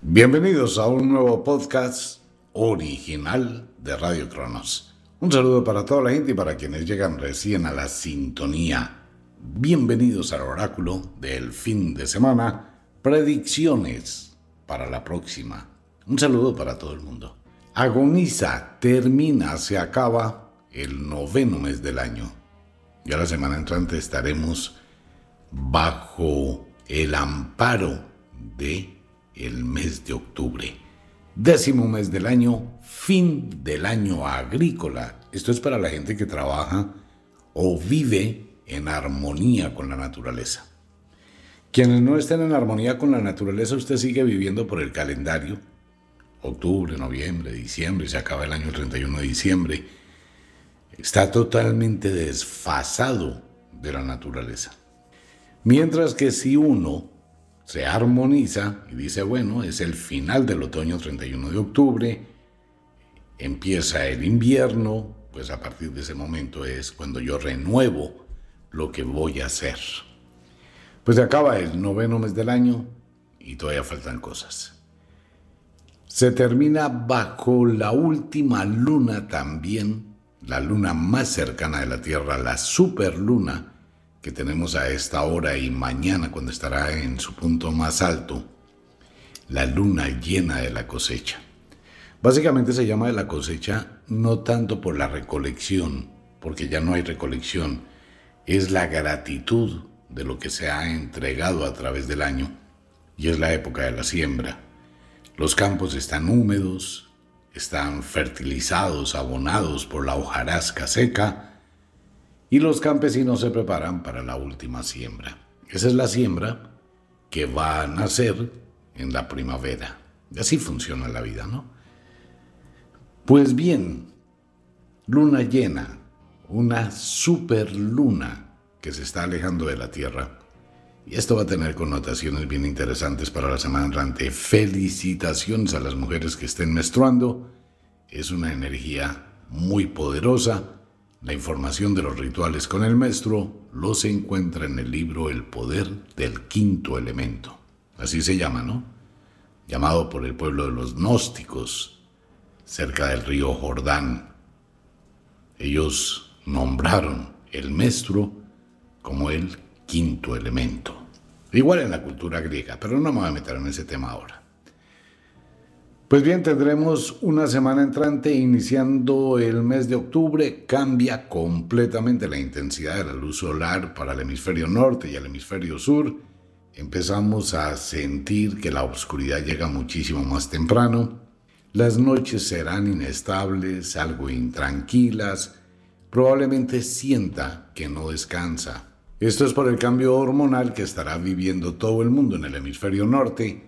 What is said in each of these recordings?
Bienvenidos a un nuevo podcast original de Radio Cronos. Un saludo para toda la gente y para quienes llegan recién a la sintonía. Bienvenidos al oráculo del fin de semana. Predicciones para la próxima. Un saludo para todo el mundo. Agoniza, termina, se acaba el noveno mes del año. Ya la semana entrante estaremos bajo el amparo de el mes de octubre. Décimo mes del año, fin del año agrícola. Esto es para la gente que trabaja o vive en armonía con la naturaleza. Quienes no estén en armonía con la naturaleza, usted sigue viviendo por el calendario. Octubre, noviembre, diciembre, se acaba el año 31 de diciembre. Está totalmente desfasado de la naturaleza. Mientras que si uno se armoniza y dice, bueno, es el final del otoño 31 de octubre, empieza el invierno, pues a partir de ese momento es cuando yo renuevo lo que voy a hacer. Pues se acaba el noveno mes del año y todavía faltan cosas. Se termina bajo la última luna también, la luna más cercana de la Tierra, la superluna, tenemos a esta hora y mañana cuando estará en su punto más alto, la luna llena de la cosecha. Básicamente se llama de la cosecha no tanto por la recolección, porque ya no hay recolección, es la gratitud de lo que se ha entregado a través del año y es la época de la siembra. Los campos están húmedos, están fertilizados, abonados por la hojarasca seca, y los campesinos se preparan para la última siembra. Esa es la siembra que va a nacer en la primavera. Y así funciona la vida, ¿no? Pues bien, luna llena, una superluna que se está alejando de la Tierra. Y esto va a tener connotaciones bien interesantes para la semana entrante. Felicitaciones a las mujeres que estén menstruando. Es una energía muy poderosa la información de los rituales con el maestro lo se encuentra en el libro El poder del quinto elemento. Así se llama, ¿no? Llamado por el pueblo de los gnósticos, cerca del río Jordán. Ellos nombraron el maestro como el quinto elemento. Igual en la cultura griega, pero no me voy a meter en ese tema ahora. Pues bien, tendremos una semana entrante iniciando el mes de octubre. Cambia completamente la intensidad de la luz solar para el hemisferio norte y el hemisferio sur. Empezamos a sentir que la oscuridad llega muchísimo más temprano. Las noches serán inestables, algo intranquilas. Probablemente sienta que no descansa. Esto es por el cambio hormonal que estará viviendo todo el mundo en el hemisferio norte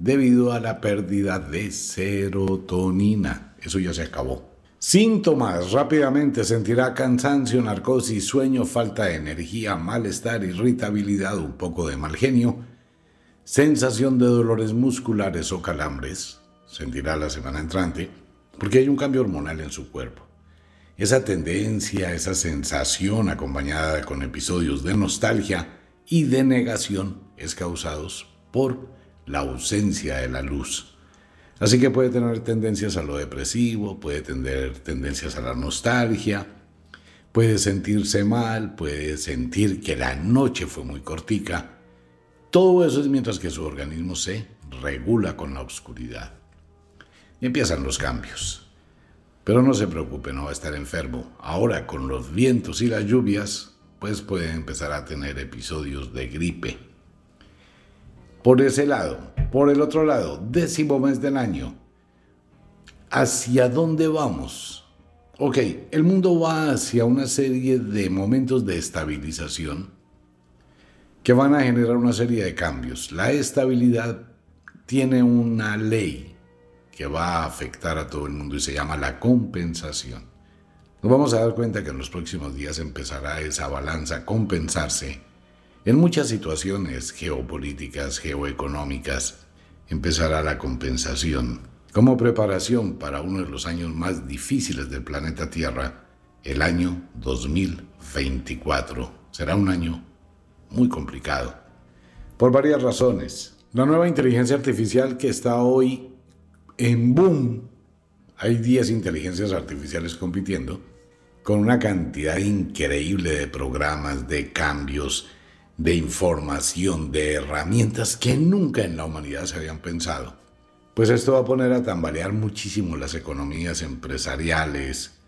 debido a la pérdida de serotonina. Eso ya se acabó. Síntomas. Rápidamente sentirá cansancio, narcosis, sueño, falta de energía, malestar, irritabilidad, un poco de mal genio, sensación de dolores musculares o calambres. Sentirá la semana entrante porque hay un cambio hormonal en su cuerpo. Esa tendencia, esa sensación acompañada con episodios de nostalgia y de negación es causados por la ausencia de la luz. Así que puede tener tendencias a lo depresivo, puede tener tendencias a la nostalgia, puede sentirse mal, puede sentir que la noche fue muy cortica. Todo eso es mientras que su organismo se regula con la oscuridad. Y empiezan los cambios. Pero no se preocupe, no va a estar enfermo. Ahora con los vientos y las lluvias, pues puede empezar a tener episodios de gripe por ese lado. Por el otro lado, décimo mes del año. ¿Hacia dónde vamos? Ok, el mundo va hacia una serie de momentos de estabilización que van a generar una serie de cambios. La estabilidad tiene una ley que va a afectar a todo el mundo y se llama la compensación. Nos vamos a dar cuenta que en los próximos días empezará esa balanza a compensarse en muchas situaciones geopolíticas, geoeconómicas, empezará la compensación. Como preparación para uno de los años más difíciles del planeta Tierra, el año 2024 será un año muy complicado, por varias razones. La nueva inteligencia artificial que está hoy en boom. Hay 10 inteligencias artificiales compitiendo con una cantidad increíble de programas, de cambios, de información, de herramientas que nunca en la humanidad se habían pensado. Pues esto va a poner a tambalear muchísimo las economías empresariales,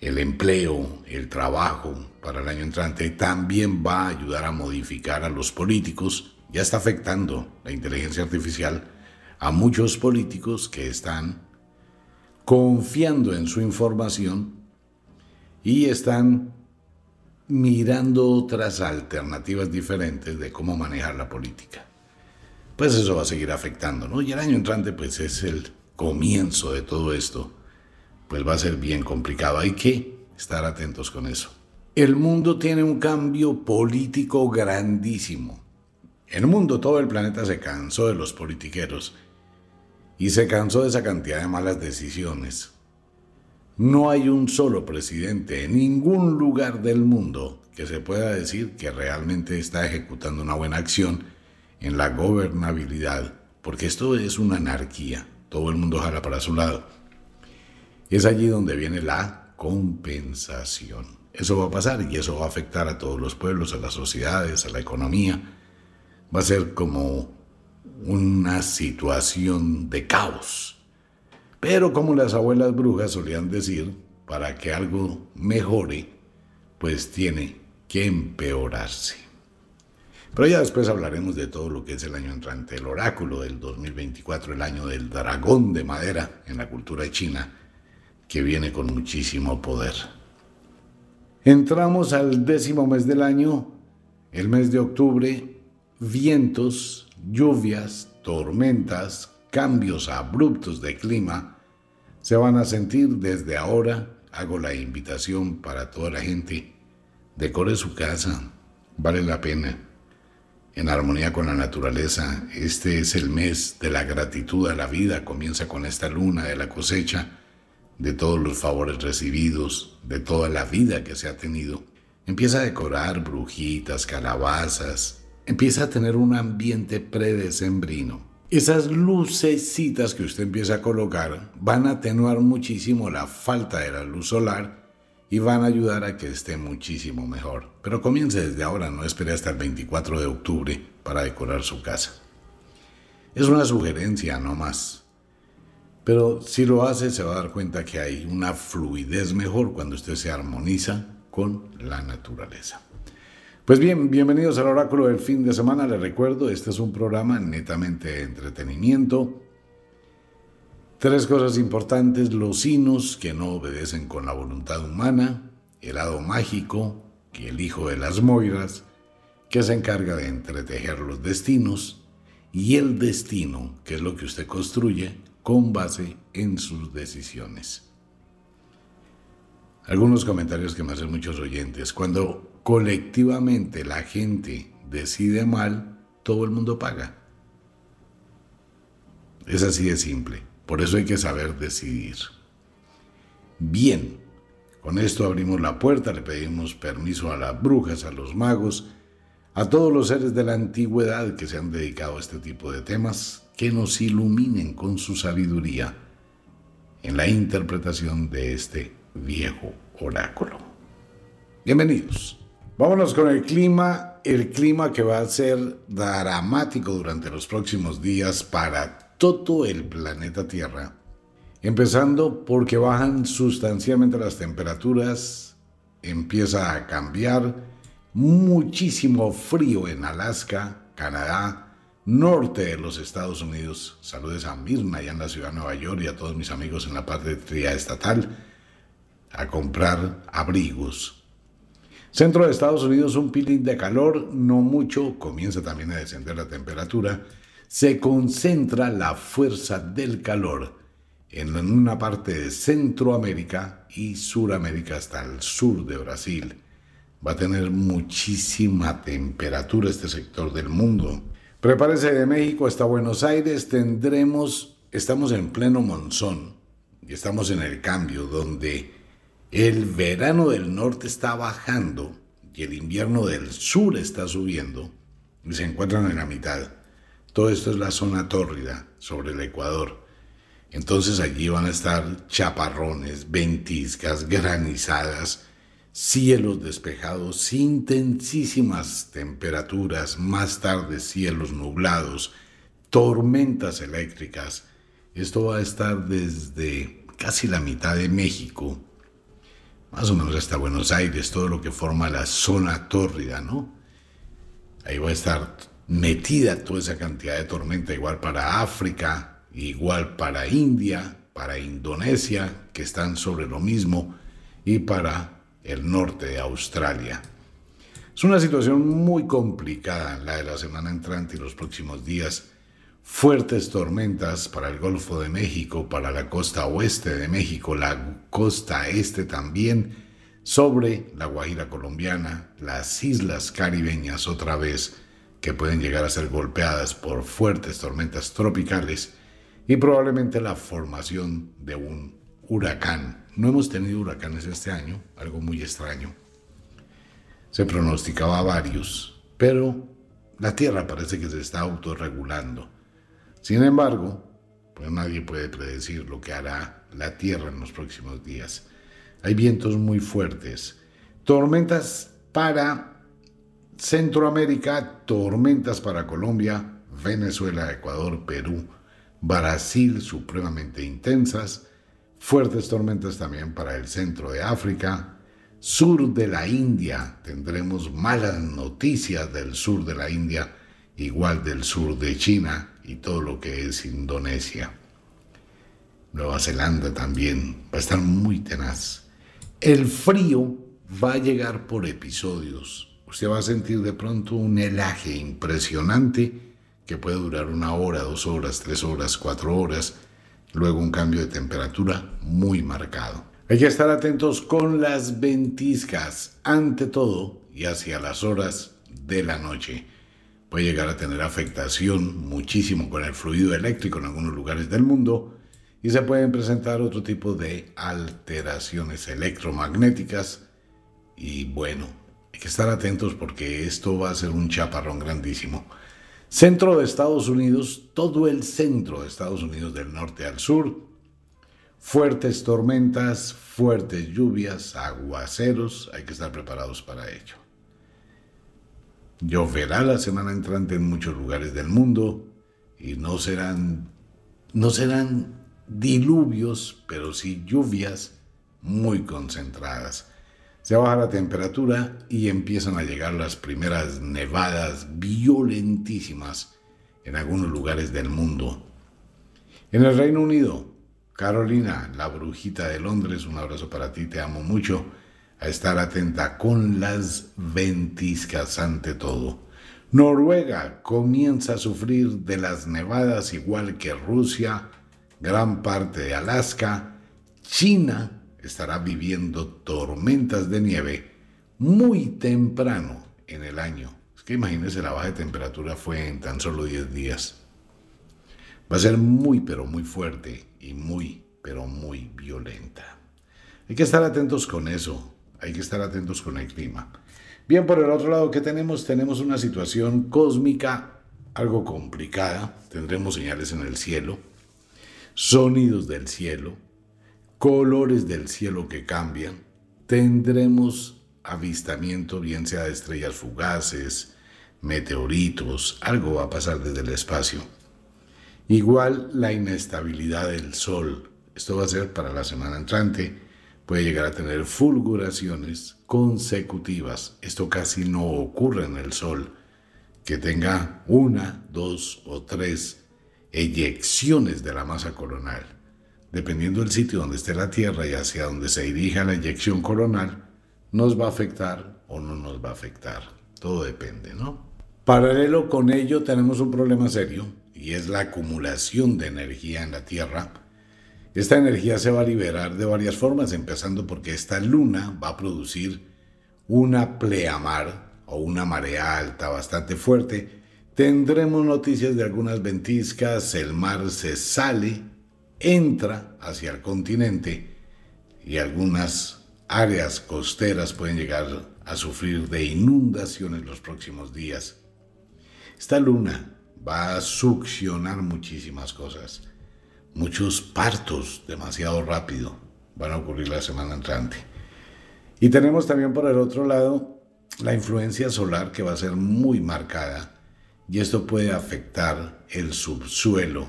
el empleo, el trabajo para el año entrante. También va a ayudar a modificar a los políticos. Ya está afectando la inteligencia artificial a muchos políticos que están confiando en su información y están mirando otras alternativas diferentes de cómo manejar la política. Pues eso va a seguir afectando, ¿no? Y el año entrante pues es el comienzo de todo esto. Pues va a ser bien complicado. Hay que estar atentos con eso. El mundo tiene un cambio político grandísimo. El mundo todo el planeta se cansó de los politiqueros y se cansó de esa cantidad de malas decisiones. No hay un solo presidente en ningún lugar del mundo que se pueda decir que realmente está ejecutando una buena acción en la gobernabilidad, porque esto es una anarquía, todo el mundo jala para su lado. Es allí donde viene la compensación. Eso va a pasar y eso va a afectar a todos los pueblos, a las sociedades, a la economía. Va a ser como una situación de caos pero como las abuelas brujas solían decir, para que algo mejore, pues tiene que empeorarse. Pero ya después hablaremos de todo lo que es el año entrante, el oráculo del 2024, el año del dragón de madera en la cultura china, que viene con muchísimo poder. Entramos al décimo mes del año, el mes de octubre, vientos, lluvias, tormentas, cambios abruptos de clima se van a sentir desde ahora. Hago la invitación para toda la gente. Decore su casa. Vale la pena. En armonía con la naturaleza. Este es el mes de la gratitud a la vida. Comienza con esta luna de la cosecha, de todos los favores recibidos, de toda la vida que se ha tenido. Empieza a decorar brujitas, calabazas. Empieza a tener un ambiente predecembrino esas lucecitas que usted empieza a colocar van a atenuar muchísimo la falta de la luz solar y van a ayudar a que esté muchísimo mejor. Pero comience desde ahora, no espere hasta el 24 de octubre para decorar su casa. Es una sugerencia, no más. Pero si lo hace, se va a dar cuenta que hay una fluidez mejor cuando usted se armoniza con la naturaleza. Pues bien, bienvenidos al oráculo del fin de semana. Les recuerdo, este es un programa netamente de entretenimiento. Tres cosas importantes, los sinos que no obedecen con la voluntad humana, el lado mágico, que el hijo de las moiras, que se encarga de entretejer los destinos, y el destino, que es lo que usted construye con base en sus decisiones. Algunos comentarios que me hacen muchos oyentes. Cuando colectivamente la gente decide mal, todo el mundo paga. Es así de simple. Por eso hay que saber decidir. Bien, con esto abrimos la puerta, le pedimos permiso a las brujas, a los magos, a todos los seres de la antigüedad que se han dedicado a este tipo de temas, que nos iluminen con su sabiduría en la interpretación de este viejo oráculo. Bienvenidos. Vámonos con el clima, el clima que va a ser dramático durante los próximos días para todo el planeta Tierra. Empezando porque bajan sustancialmente las temperaturas, empieza a cambiar muchísimo frío en Alaska, Canadá, norte de los Estados Unidos. Saludes a Mirna allá en la ciudad de Nueva York y a todos mis amigos en la patria estatal a comprar abrigos Centro de Estados Unidos un peeling de calor, no mucho, comienza también a descender la temperatura, se concentra la fuerza del calor en una parte de Centroamérica y Suramérica hasta el sur de Brasil. Va a tener muchísima temperatura este sector del mundo. Prepárese de México hasta Buenos Aires, tendremos, estamos en pleno monzón y estamos en el cambio donde el verano del norte está bajando y el invierno del sur está subiendo y se encuentran en la mitad. Todo esto es la zona tórrida sobre el Ecuador. Entonces allí van a estar chaparrones, ventiscas, granizadas, cielos despejados, intensísimas temperaturas, más tarde cielos nublados, tormentas eléctricas. Esto va a estar desde casi la mitad de México, más o menos hasta Buenos Aires, todo lo que forma la zona tórrida, ¿no? Ahí va a estar metida toda esa cantidad de tormenta, igual para África, igual para India, para Indonesia, que están sobre lo mismo, y para el norte de Australia. Es una situación muy complicada la de la semana entrante y los próximos días. Fuertes tormentas para el Golfo de México, para la costa oeste de México, la costa este también, sobre la Guajira colombiana, las islas caribeñas otra vez, que pueden llegar a ser golpeadas por fuertes tormentas tropicales y probablemente la formación de un huracán. No hemos tenido huracanes este año, algo muy extraño. Se pronosticaba varios, pero la Tierra parece que se está autorregulando. Sin embargo, pues nadie puede predecir lo que hará la Tierra en los próximos días. Hay vientos muy fuertes, tormentas para Centroamérica, tormentas para Colombia, Venezuela, Ecuador, Perú, Brasil supremamente intensas, fuertes tormentas también para el centro de África, sur de la India, tendremos malas noticias del sur de la India, igual del sur de China y todo lo que es Indonesia. Nueva Zelanda también va a estar muy tenaz. El frío va a llegar por episodios. Usted va a sentir de pronto un helaje impresionante que puede durar una hora, dos horas, tres horas, cuatro horas, luego un cambio de temperatura muy marcado. Hay que estar atentos con las ventiscas, ante todo y hacia las horas de la noche. Puede llegar a tener afectación muchísimo con el fluido eléctrico en algunos lugares del mundo y se pueden presentar otro tipo de alteraciones electromagnéticas y bueno, hay que estar atentos porque esto va a ser un chaparrón grandísimo. Centro de Estados Unidos, todo el centro de Estados Unidos del norte al sur. Fuertes tormentas, fuertes lluvias, aguaceros, hay que estar preparados para ello. Lloverá la semana entrante en muchos lugares del mundo y no serán no serán diluvios, pero sí lluvias muy concentradas. Se baja la temperatura y empiezan a llegar las primeras nevadas violentísimas en algunos lugares del mundo. En el Reino Unido, Carolina, la brujita de Londres, un abrazo para ti, te amo mucho, a estar atenta con las ventiscas ante todo. Noruega comienza a sufrir de las nevadas igual que Rusia, gran parte de Alaska, China estará viviendo tormentas de nieve muy temprano en el año. Es que imagínense, la baja de temperatura fue en tan solo 10 días. Va a ser muy, pero muy fuerte y muy, pero muy violenta. Hay que estar atentos con eso, hay que estar atentos con el clima. Bien, por el otro lado, ¿qué tenemos? Tenemos una situación cósmica algo complicada. Tendremos señales en el cielo, sonidos del cielo, colores del cielo que cambian, tendremos avistamiento bien sea de estrellas fugaces, meteoritos, algo va a pasar desde el espacio. Igual la inestabilidad del Sol, esto va a ser para la semana entrante, puede llegar a tener fulguraciones consecutivas, esto casi no ocurre en el Sol, que tenga una, dos o tres eyecciones de la masa coronal dependiendo del sitio donde esté la Tierra y hacia donde se dirija la eyección coronal, nos va a afectar o no nos va a afectar. Todo depende, ¿no? Paralelo con ello tenemos un problema serio y es la acumulación de energía en la Tierra. Esta energía se va a liberar de varias formas, empezando porque esta luna va a producir una pleamar o una marea alta bastante fuerte. Tendremos noticias de algunas ventiscas, el mar se sale entra hacia el continente y algunas áreas costeras pueden llegar a sufrir de inundaciones los próximos días. Esta luna va a succionar muchísimas cosas. Muchos partos demasiado rápido van a ocurrir la semana entrante. Y tenemos también por el otro lado la influencia solar que va a ser muy marcada y esto puede afectar el subsuelo.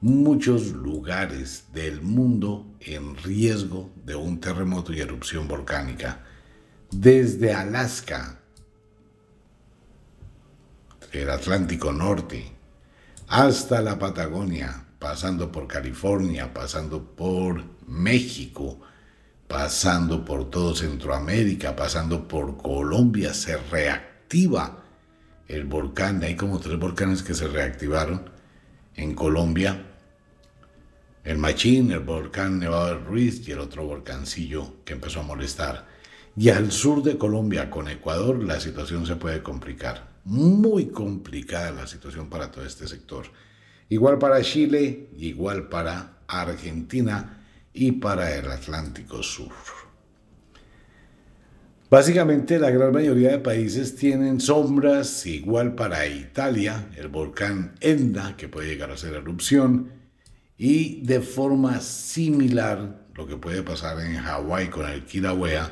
Muchos lugares del mundo en riesgo de un terremoto y erupción volcánica. Desde Alaska, el Atlántico Norte, hasta la Patagonia, pasando por California, pasando por México, pasando por todo Centroamérica, pasando por Colombia, se reactiva el volcán. Hay como tres volcanes que se reactivaron en Colombia. El Machín, el volcán Nevado del Ruiz y el otro volcancillo que empezó a molestar. Y al sur de Colombia, con Ecuador, la situación se puede complicar. Muy complicada la situación para todo este sector. Igual para Chile, igual para Argentina y para el Atlántico Sur. Básicamente la gran mayoría de países tienen sombras, igual para Italia, el volcán Etna, que puede llegar a ser erupción, y de forma similar lo que puede pasar en Hawái con el Kilauea,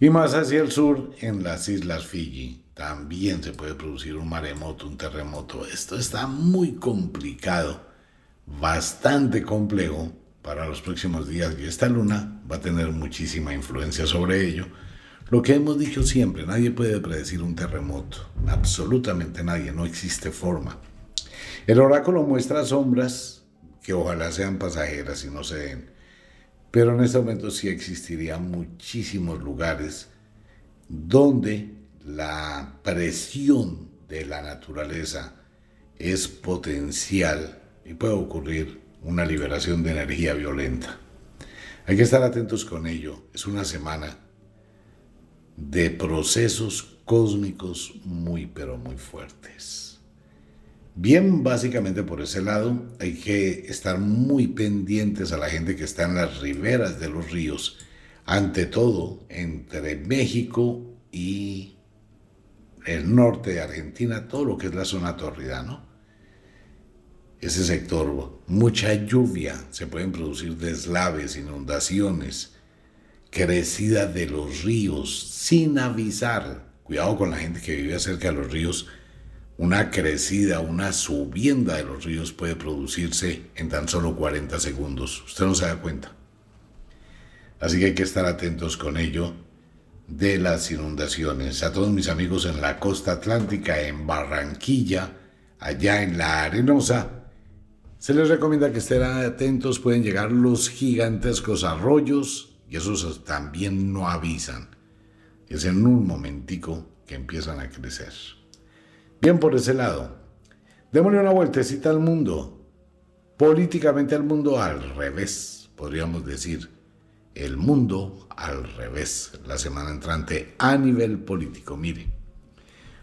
y más hacia el sur en las islas Fiji. También se puede producir un maremoto, un terremoto. Esto está muy complicado, bastante complejo para los próximos días y esta luna va a tener muchísima influencia sobre ello. Lo que hemos dicho siempre, nadie puede predecir un terremoto, absolutamente nadie, no existe forma. El oráculo muestra sombras que ojalá sean pasajeras y no se den, pero en este momento sí existirían muchísimos lugares donde la presión de la naturaleza es potencial y puede ocurrir una liberación de energía violenta. Hay que estar atentos con ello. Es una semana de procesos cósmicos muy pero muy fuertes. Bien, básicamente por ese lado hay que estar muy pendientes a la gente que está en las riberas de los ríos, ante todo entre México y el norte de Argentina, todo lo que es la zona tórrida, ¿no? ese sector, mucha lluvia, se pueden producir deslaves, inundaciones, crecida de los ríos sin avisar. Cuidado con la gente que vive cerca de los ríos. Una crecida, una subienda de los ríos puede producirse en tan solo 40 segundos. Usted no se da cuenta. Así que hay que estar atentos con ello de las inundaciones. A todos mis amigos en la costa atlántica, en Barranquilla, allá en la Arenosa, se les recomienda que estén atentos, pueden llegar los gigantescos arroyos y esos también no avisan. Es en un momentico que empiezan a crecer. Bien por ese lado. Démosle una vueltecita al mundo. Políticamente al mundo al revés, podríamos decir. El mundo al revés la semana entrante a nivel político. Mire,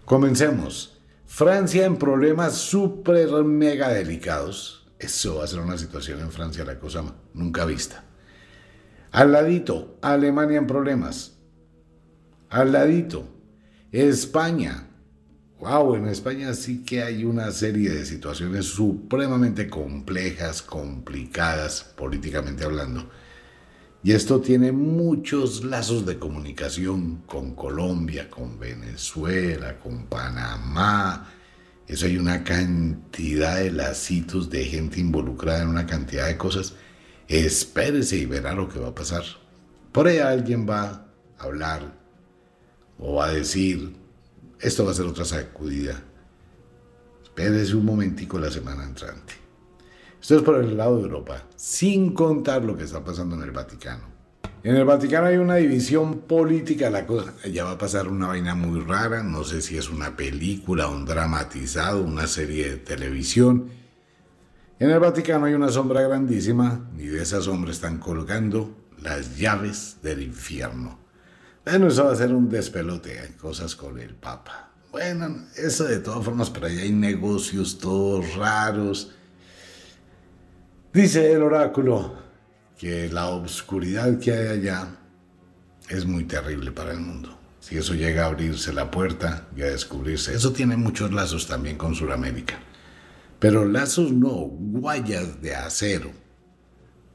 comencemos. Francia en problemas súper mega delicados eso va a ser una situación en Francia, la cosa nunca vista. Al ladito, Alemania en problemas. Al ladito, España. Wow, en España sí que hay una serie de situaciones supremamente complejas, complicadas, políticamente hablando. Y esto tiene muchos lazos de comunicación con Colombia, con Venezuela, con Panamá, eso hay una cantidad de lacitos de gente involucrada en una cantidad de cosas. Espérese y verá lo que va a pasar. Por ahí alguien va a hablar o va a decir, esto va a ser otra sacudida. Espérese un momentico la semana entrante. Esto es por el lado de Europa, sin contar lo que está pasando en el Vaticano. En el Vaticano hay una división política, la cosa ya va a pasar una vaina muy rara, no sé si es una película, un dramatizado, una serie de televisión. En el Vaticano hay una sombra grandísima y de esa sombra están colgando las llaves del infierno. Bueno, eso va a ser un despelote, hay cosas con el Papa. Bueno, eso de todas formas, pero ahí hay negocios todos raros. Dice el oráculo, que la obscuridad que hay allá es muy terrible para el mundo. Si eso llega a abrirse la puerta y a descubrirse, eso tiene muchos lazos también con Sudamérica. Pero lazos no, guayas de acero.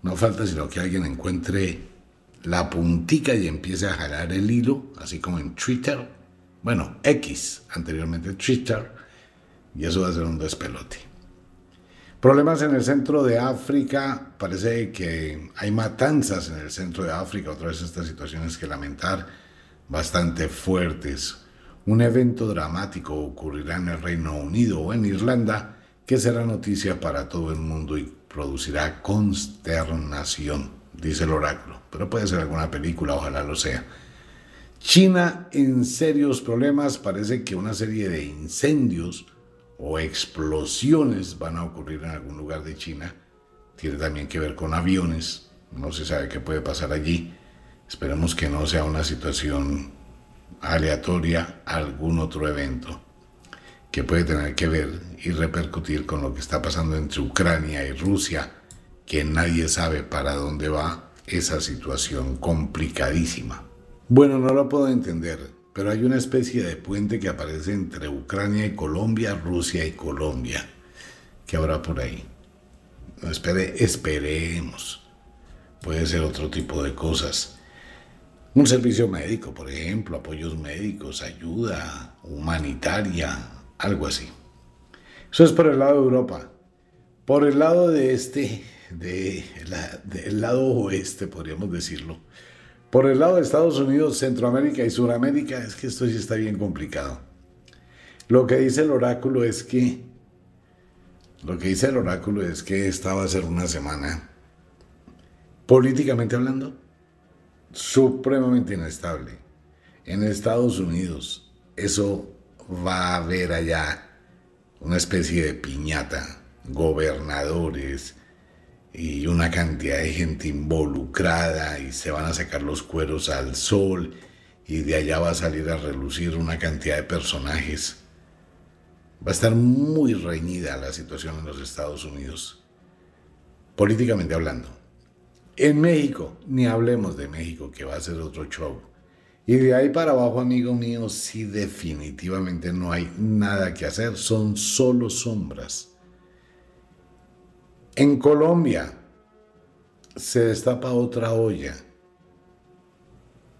No falta sino que alguien encuentre la puntica y empiece a jalar el hilo, así como en Twitter. Bueno, X, anteriormente Twitter. Y eso va a ser un despelote. Problemas en el centro de África. Parece que hay matanzas en el centro de África. Otra vez estas situaciones que lamentar, bastante fuertes. Un evento dramático ocurrirá en el Reino Unido o en Irlanda que será noticia para todo el mundo y producirá consternación, dice el oráculo. Pero puede ser alguna película, ojalá lo sea. China en serios problemas. Parece que una serie de incendios o explosiones van a ocurrir en algún lugar de China. Tiene también que ver con aviones. No se sabe qué puede pasar allí. Esperemos que no sea una situación aleatoria, algún otro evento que puede tener que ver y repercutir con lo que está pasando entre Ucrania y Rusia, que nadie sabe para dónde va esa situación complicadísima. Bueno, no lo puedo entender pero hay una especie de puente que aparece entre Ucrania y Colombia, Rusia y Colombia. ¿Qué habrá por ahí? espere, esperemos. Puede ser otro tipo de cosas. Un servicio médico, por ejemplo, apoyos médicos, ayuda humanitaria, algo así. Eso es por el lado de Europa. Por el lado de este, de del lado oeste, podríamos decirlo, por el lado de Estados Unidos, Centroamérica y Suramérica, es que esto sí está bien complicado. Lo que dice el oráculo es que, lo que dice el oráculo es que esta va a ser una semana, políticamente hablando, supremamente inestable. En Estados Unidos, eso va a haber allá una especie de piñata, gobernadores, y una cantidad de gente involucrada y se van a sacar los cueros al sol y de allá va a salir a relucir una cantidad de personajes. Va a estar muy reñida la situación en los Estados Unidos, políticamente hablando. En México, ni hablemos de México, que va a ser otro show. Y de ahí para abajo, amigo mío, sí definitivamente no hay nada que hacer, son solo sombras. En Colombia se destapa otra olla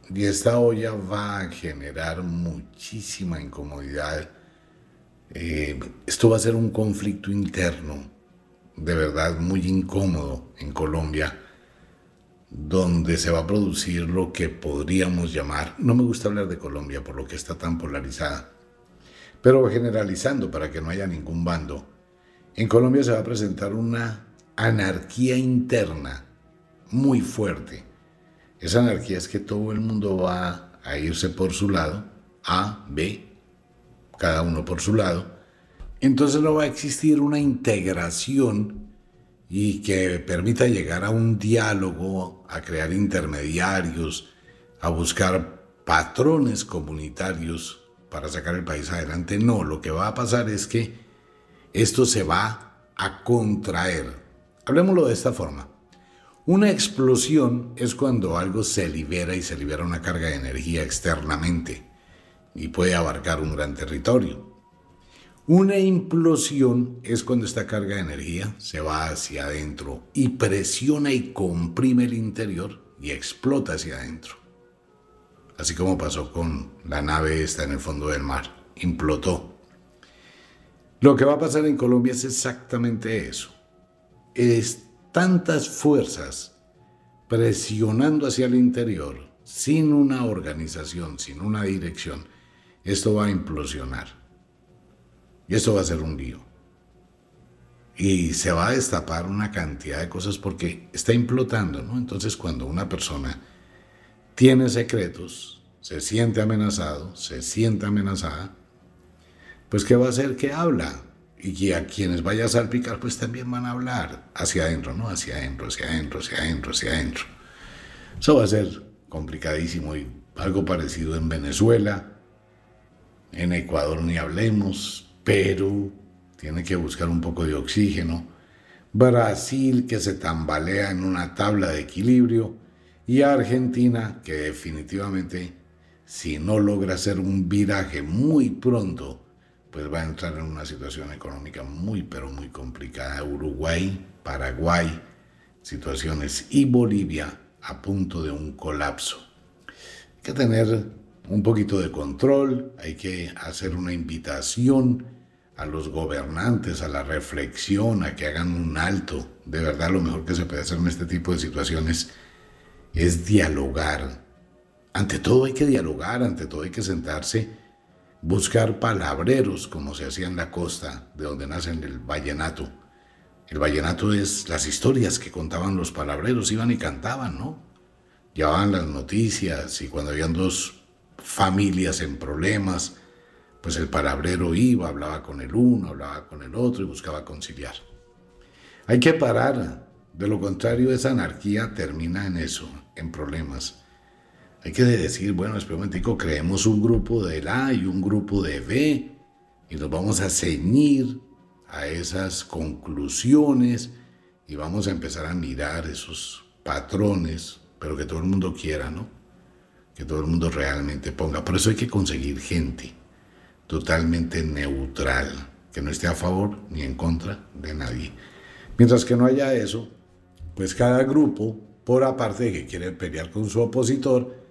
y esta olla va a generar muchísima incomodidad. Eh, esto va a ser un conflicto interno, de verdad muy incómodo en Colombia, donde se va a producir lo que podríamos llamar, no me gusta hablar de Colombia por lo que está tan polarizada, pero generalizando para que no haya ningún bando, en Colombia se va a presentar una anarquía interna muy fuerte. Esa anarquía es que todo el mundo va a irse por su lado, A, B, cada uno por su lado. Entonces no va a existir una integración y que permita llegar a un diálogo, a crear intermediarios, a buscar patrones comunitarios para sacar el país adelante. No, lo que va a pasar es que esto se va a contraer. Hablemoslo de esta forma. Una explosión es cuando algo se libera y se libera una carga de energía externamente y puede abarcar un gran territorio. Una implosión es cuando esta carga de energía se va hacia adentro y presiona y comprime el interior y explota hacia adentro. Así como pasó con la nave esta en el fondo del mar, implotó. Lo que va a pasar en Colombia es exactamente eso. Es tantas fuerzas presionando hacia el interior, sin una organización, sin una dirección, esto va a implosionar. Y esto va a ser un lío. Y se va a destapar una cantidad de cosas porque está implotando, ¿no? Entonces cuando una persona tiene secretos, se siente amenazado, se siente amenazada, pues ¿qué va a hacer? Que habla. Y a quienes vaya a salpicar, pues también van a hablar hacia adentro, ¿no? Hacia adentro, hacia adentro, hacia adentro, hacia adentro. Eso va a ser complicadísimo y algo parecido en Venezuela. En Ecuador ni hablemos. Perú tiene que buscar un poco de oxígeno. Brasil que se tambalea en una tabla de equilibrio. Y Argentina que definitivamente, si no logra hacer un viraje muy pronto, pues va a entrar en una situación económica muy, pero muy complicada. Uruguay, Paraguay, situaciones y Bolivia a punto de un colapso. Hay que tener un poquito de control, hay que hacer una invitación a los gobernantes a la reflexión, a que hagan un alto. De verdad lo mejor que se puede hacer en este tipo de situaciones es dialogar. Ante todo hay que dialogar, ante todo hay que sentarse, buscar palabreros como se hacía en la costa, de donde nacen el vallenato. El vallenato es las historias que contaban los palabreros, iban y cantaban, ¿no? Llevaban las noticias y cuando habían dos familias en problemas, pues el palabrero iba, hablaba con el uno, hablaba con el otro y buscaba conciliar. Hay que parar, de lo contrario esa anarquía termina en eso, en problemas. Hay que decir, bueno, espera un momentico, creemos un grupo de A y un grupo de B y nos vamos a ceñir a esas conclusiones y vamos a empezar a mirar esos patrones, pero que todo el mundo quiera, ¿no? Que todo el mundo realmente ponga. Por eso hay que conseguir gente totalmente neutral, que no esté a favor ni en contra de nadie. Mientras que no haya eso, pues cada grupo, por aparte de que quiere pelear con su opositor,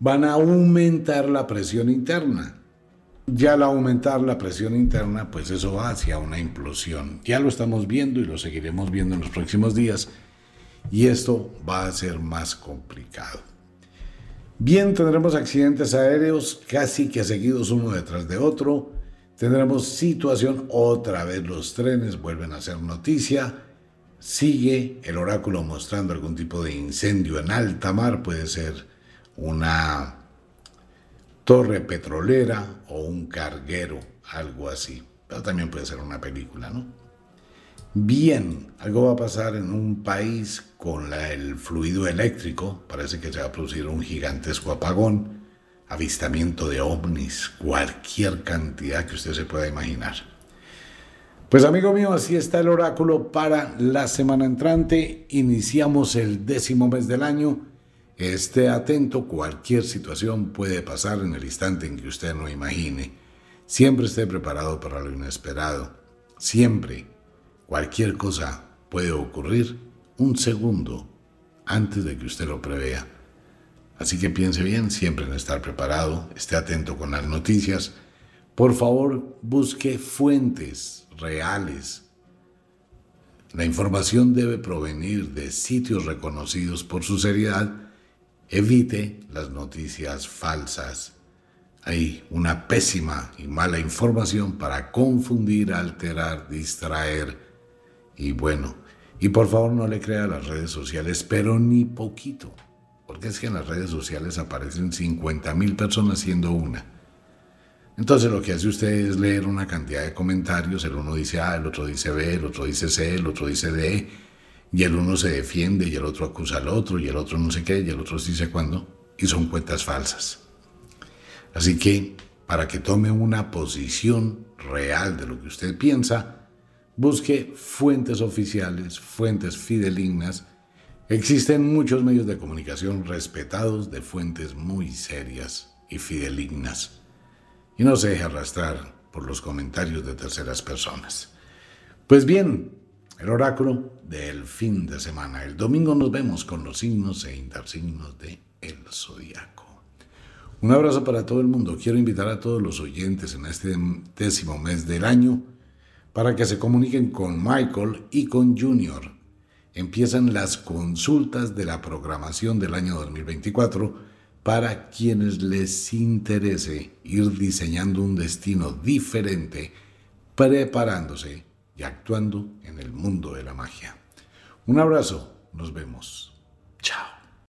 van a aumentar la presión interna. Ya al aumentar la presión interna, pues eso va hacia una implosión. Ya lo estamos viendo y lo seguiremos viendo en los próximos días. Y esto va a ser más complicado. Bien, tendremos accidentes aéreos casi que seguidos uno detrás de otro. Tendremos situación, otra vez los trenes vuelven a ser noticia. Sigue el oráculo mostrando algún tipo de incendio en alta mar, puede ser una torre petrolera o un carguero, algo así. Pero también puede ser una película, ¿no? Bien, algo va a pasar en un país con el fluido eléctrico, parece que se va a producir un gigantesco apagón, avistamiento de ovnis, cualquier cantidad que usted se pueda imaginar. Pues amigo mío, así está el oráculo para la semana entrante. Iniciamos el décimo mes del año. Esté atento, cualquier situación puede pasar en el instante en que usted no imagine. Siempre esté preparado para lo inesperado. Siempre Cualquier cosa puede ocurrir un segundo antes de que usted lo prevea. Así que piense bien siempre en estar preparado, esté atento con las noticias. Por favor, busque fuentes reales. La información debe provenir de sitios reconocidos por su seriedad. Evite las noticias falsas. Hay una pésima y mala información para confundir, alterar, distraer y bueno, y por favor no le crea a las redes sociales, pero ni poquito, porque es que en las redes sociales aparecen 50 mil personas siendo una. Entonces lo que hace usted es leer una cantidad de comentarios, el uno dice A, el otro dice B, el otro dice C, el otro dice D, y el uno se defiende y el otro acusa al otro y el otro no sé qué y el otro dice cuándo, y son cuentas falsas. Así que para que tome una posición real de lo que usted piensa, Busque fuentes oficiales, fuentes fidelignas. Existen muchos medios de comunicación respetados de fuentes muy serias y fidelignas. Y no se deje arrastrar por los comentarios de terceras personas. Pues bien, el oráculo del fin de semana. El domingo nos vemos con los signos e intersignos de el zodiaco. Un abrazo para todo el mundo. Quiero invitar a todos los oyentes en este décimo mes del año para que se comuniquen con Michael y con Junior. Empiezan las consultas de la programación del año 2024 para quienes les interese ir diseñando un destino diferente, preparándose y actuando en el mundo de la magia. Un abrazo, nos vemos. Chao.